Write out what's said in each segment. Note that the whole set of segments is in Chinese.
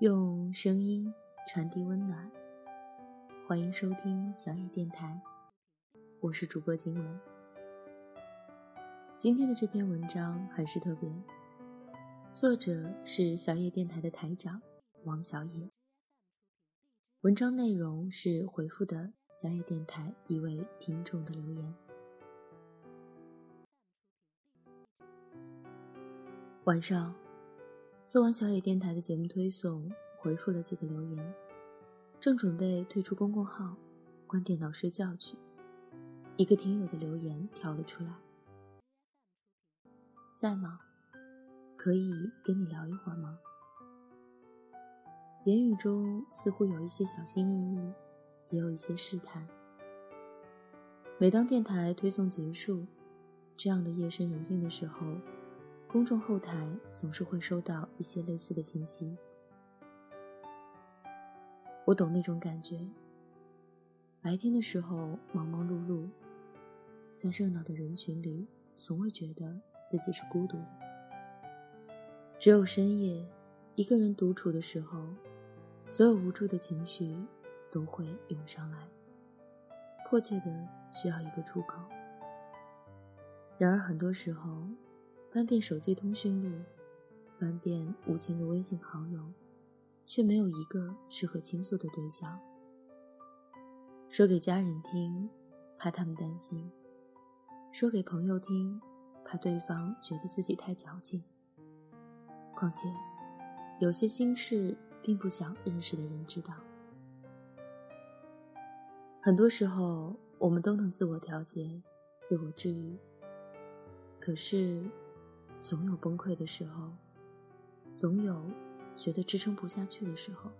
用声音传递温暖，欢迎收听小野电台，我是主播金文。今天的这篇文章很是特别，作者是小野电台的台长王小野。文章内容是回复的小野电台一位听众的留言。晚上。做完小野电台的节目推送，回复了几个留言，正准备退出公共号，关电脑睡觉去，一个听友的留言跳了出来：“在吗？可以跟你聊一会儿吗？”言语中似乎有一些小心翼翼，也有一些试探。每当电台推送结束，这样的夜深人静的时候。公众后台总是会收到一些类似的信息，我懂那种感觉。白天的时候忙忙碌碌，在热闹的人群里，从未觉得自己是孤独。只有深夜，一个人独处的时候，所有无助的情绪都会涌上来，迫切的需要一个出口。然而很多时候。翻遍手机通讯录，翻遍五千个微信好友，却没有一个适合倾诉的对象。说给家人听，怕他们担心；说给朋友听，怕对方觉得自己太矫情。况且，有些心事并不想认识的人知道。很多时候，我们都能自我调节、自我治愈，可是。总有崩溃的时候，总有觉得支撑不下去的时候。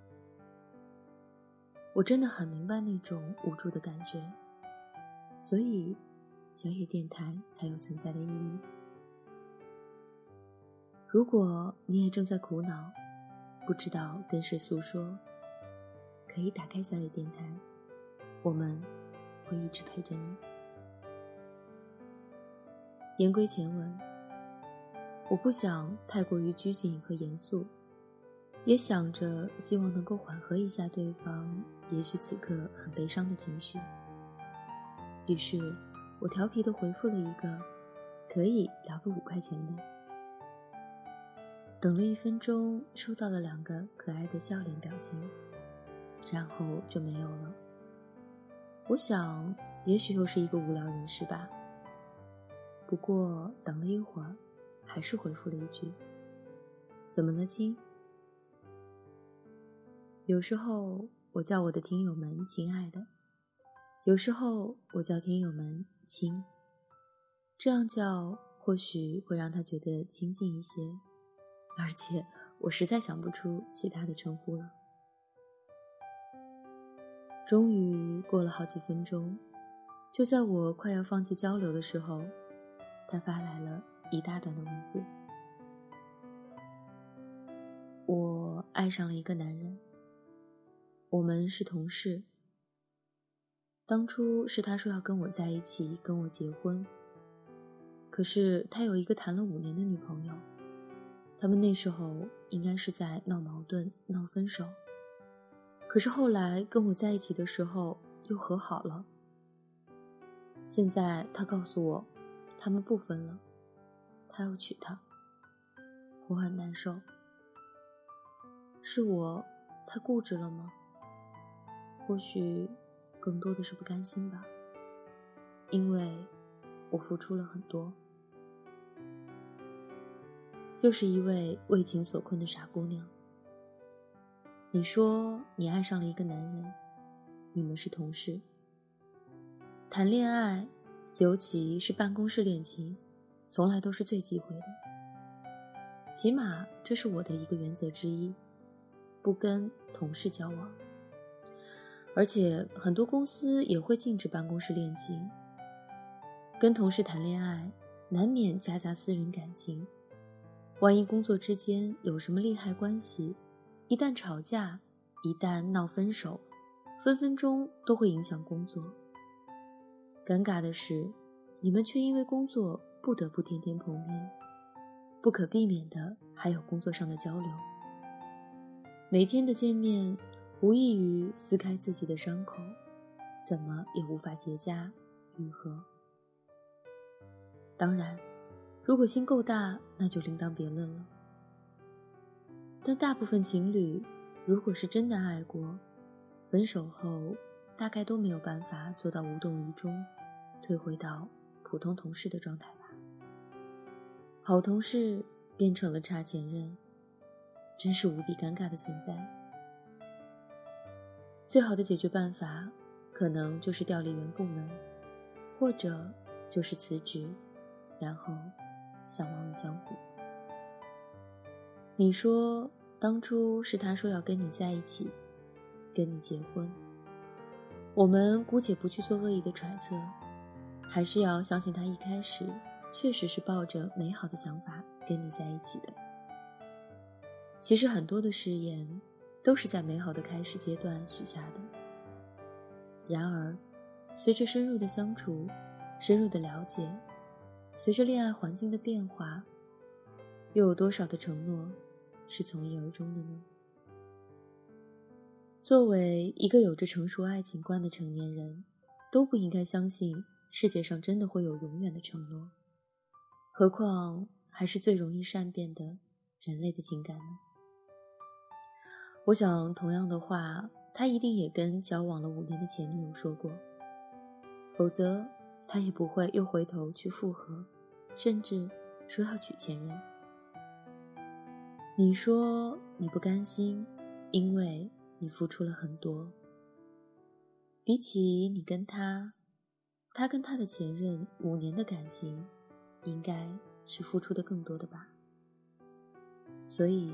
我真的很明白那种无助的感觉，所以小野电台才有存在的意义。如果你也正在苦恼，不知道跟谁诉说，可以打开小野电台，我们会一直陪着你。言归前文。我不想太过于拘谨和严肃，也想着希望能够缓和一下对方也许此刻很悲伤的情绪。于是，我调皮的回复了一个“可以聊个五块钱的”。等了一分钟，收到了两个可爱的笑脸表情，然后就没有了。我想，也许又是一个无聊人士吧。不过，等了一会儿。还是回复了一句：“怎么了，亲？”有时候我叫我的听友们“亲爱的”，有时候我叫听友们“亲”，这样叫或许会让他觉得亲近一些。而且我实在想不出其他的称呼了。终于过了好几分钟，就在我快要放弃交流的时候，他发来了。一大段的文字。我爱上了一个男人。我们是同事。当初是他说要跟我在一起，跟我结婚。可是他有一个谈了五年的女朋友，他们那时候应该是在闹矛盾、闹分手。可是后来跟我在一起的时候又和好了。现在他告诉我，他们不分了。他要娶她，我很难受。是我太固执了吗？或许更多的是不甘心吧。因为我付出了很多。又是一位为情所困的傻姑娘。你说你爱上了一个男人，你们是同事，谈恋爱，尤其是办公室恋情。从来都是最忌讳的，起码这是我的一个原则之一，不跟同事交往。而且很多公司也会禁止办公室恋情。跟同事谈恋爱，难免夹杂私人感情，万一工作之间有什么利害关系，一旦吵架，一旦闹分手，分分钟都会影响工作。尴尬的是，你们却因为工作。不得不天天碰面，不可避免的还有工作上的交流。每天的见面，无异于撕开自己的伤口，怎么也无法结痂愈合。当然，如果心够大，那就另当别论了。但大部分情侣，如果是真的爱过，分手后大概都没有办法做到无动于衷，退回到普通同事的状态。好同事变成了差前任，真是无比尴尬的存在。最好的解决办法，可能就是调离原部门，或者就是辞职。然后，相忘于江湖。你说当初是他说要跟你在一起，跟你结婚。我们姑且不去做恶意的揣测，还是要相信他一开始确实是抱着美好的想法跟你在一起的。其实很多的誓言，都是在美好的开始阶段许下的。然而，随着深入的相处，深入的了解。随着恋爱环境的变化，又有多少的承诺是从一而终的呢？作为一个有着成熟爱情观的成年人，都不应该相信世界上真的会有永远的承诺，何况还是最容易善变的人类的情感呢？我想，同样的话，他一定也跟交往了五年的前女友说过，否则。他也不会又回头去复合，甚至说要娶前任。你说你不甘心，因为你付出了很多。比起你跟他，他跟他的前任五年的感情，应该是付出的更多的吧？所以，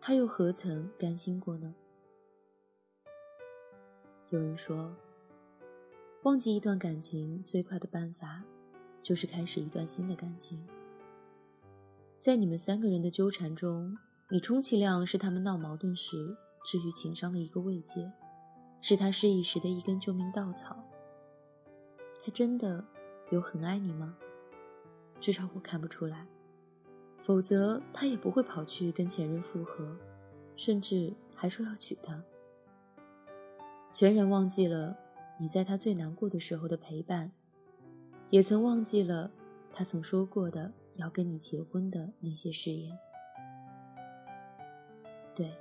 他又何曾甘心过呢？有人说。忘记一段感情最快的办法，就是开始一段新的感情。在你们三个人的纠缠中，你充其量是他们闹矛盾时治愈情伤的一个慰藉，是他失意时的一根救命稻草。他真的有很爱你吗？至少我看不出来，否则他也不会跑去跟前任复合，甚至还说要娶她。全然忘记了。你在他最难过的时候的陪伴，也曾忘记了他曾说过的要跟你结婚的那些誓言。对，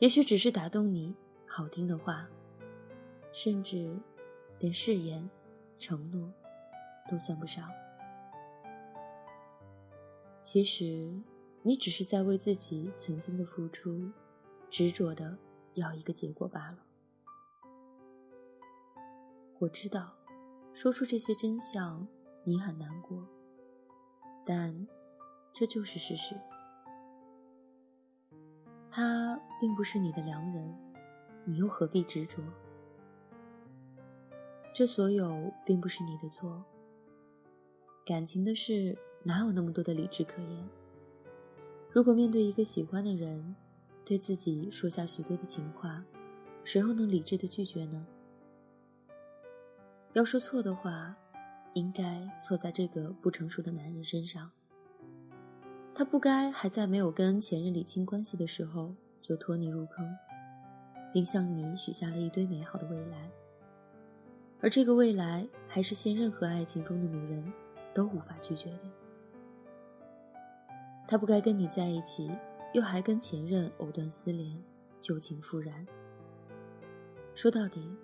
也许只是打动你好听的话，甚至连誓言、承诺都算不上。其实，你只是在为自己曾经的付出执着的要一个结果罢了。我知道，说出这些真相，你很难过，但这就是事实。他并不是你的良人，你又何必执着？这所有并不是你的错。感情的事哪有那么多的理智可言？如果面对一个喜欢的人，对自己说下许多的情话，谁又能理智的拒绝呢？要说错的话，应该错在这个不成熟的男人身上。他不该还在没有跟前任理清关系的时候就拖你入坑，并向你许下了一堆美好的未来。而这个未来，还是现任何爱情中的女人都无法拒绝的。他不该跟你在一起，又还跟前任藕断丝连，旧情复燃。说到底。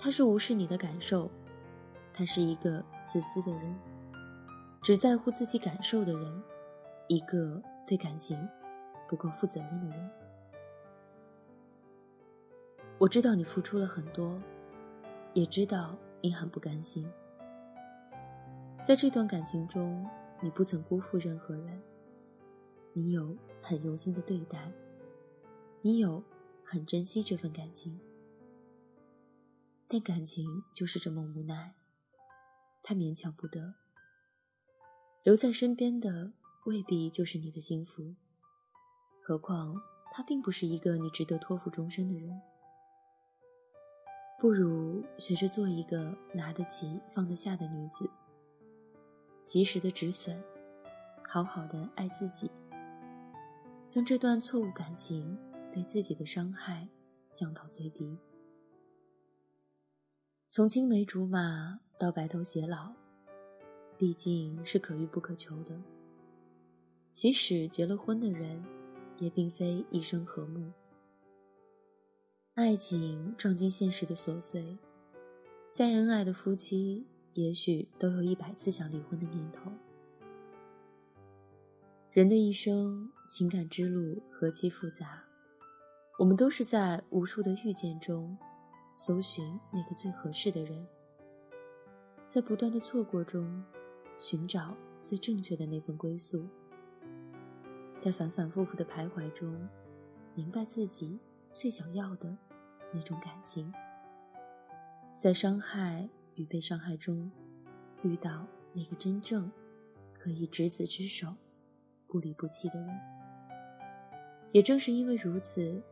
他是无视你的感受，他是一个自私的人，只在乎自己感受的人，一个对感情不够负责任的人。我知道你付出了很多，也知道你很不甘心。在这段感情中，你不曾辜负任何人，你有很用心的对待，你有很珍惜这份感情。但感情就是这么无奈，他勉强不得。留在身边的未必就是你的幸福，何况他并不是一个你值得托付终身的人。不如学着做一个拿得起放得下的女子，及时的止损，好好的爱自己，将这段错误感情对自己的伤害降到最低。从青梅竹马到白头偕老，毕竟是可遇不可求的。即使结了婚的人，也并非一生和睦。爱情撞击现实的琐碎，再恩爱的夫妻，也许都有一百次想离婚的念头。人的一生，情感之路何其复杂，我们都是在无数的遇见中，搜寻那个最合适的人，在不断的错过中，寻找最正确的那份归宿，在反反复复的徘徊中，明白自己最想要的。那种感情，在伤害与被伤害中，遇到那个真正可以执子之手、不离不弃的人。也正是因为如此，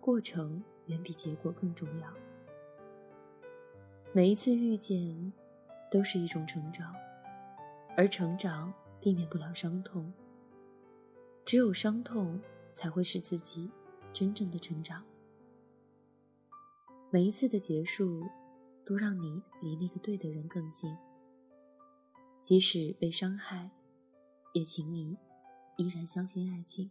过程远比结果更重要。每一次遇见，都是一种成长，而成长避免不了伤痛。只有伤痛，才会是自己真正的成长。每一次的结束，都让你离那个对的人更近。即使被伤害，也请你依然相信爱情。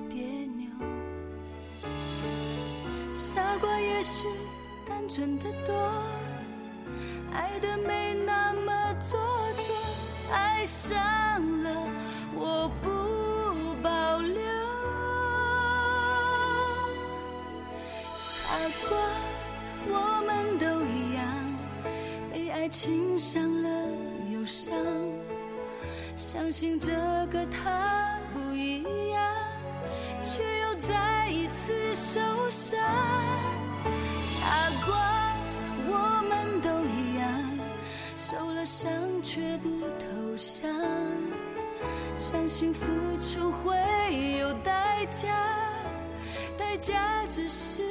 傻瓜也许单纯的多，爱的没那么做作，爱上了我不保留。傻瓜，我们都一样，被爱情伤了又伤，相信这个他不一样，却又再一次受伤。了伤却不投降，相信付出会有代价，代价只是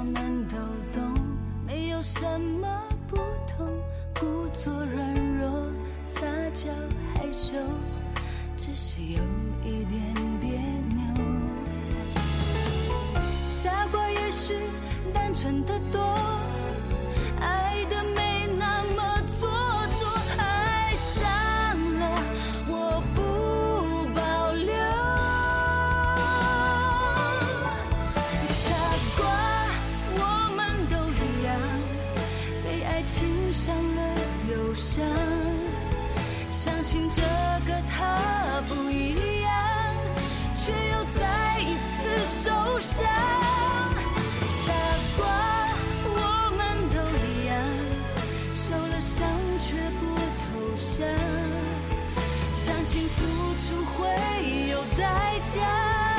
我们都懂，没有什么不同。故作软弱，撒娇害羞，只是有一点别扭。傻瓜也许单纯的多，相信付出会有代价。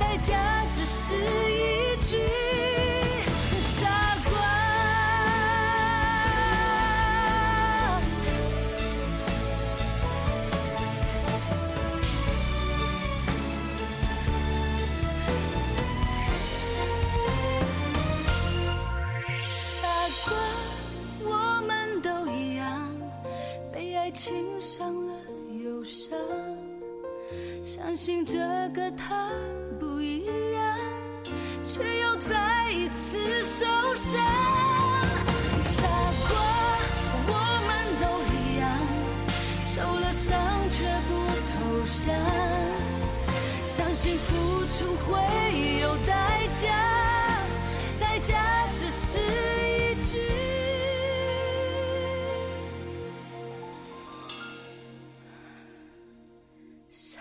代价只是相信这个他不一样，却又再一次受伤。傻瓜，我们都一样，受了伤却不投降，相信付出会有代价，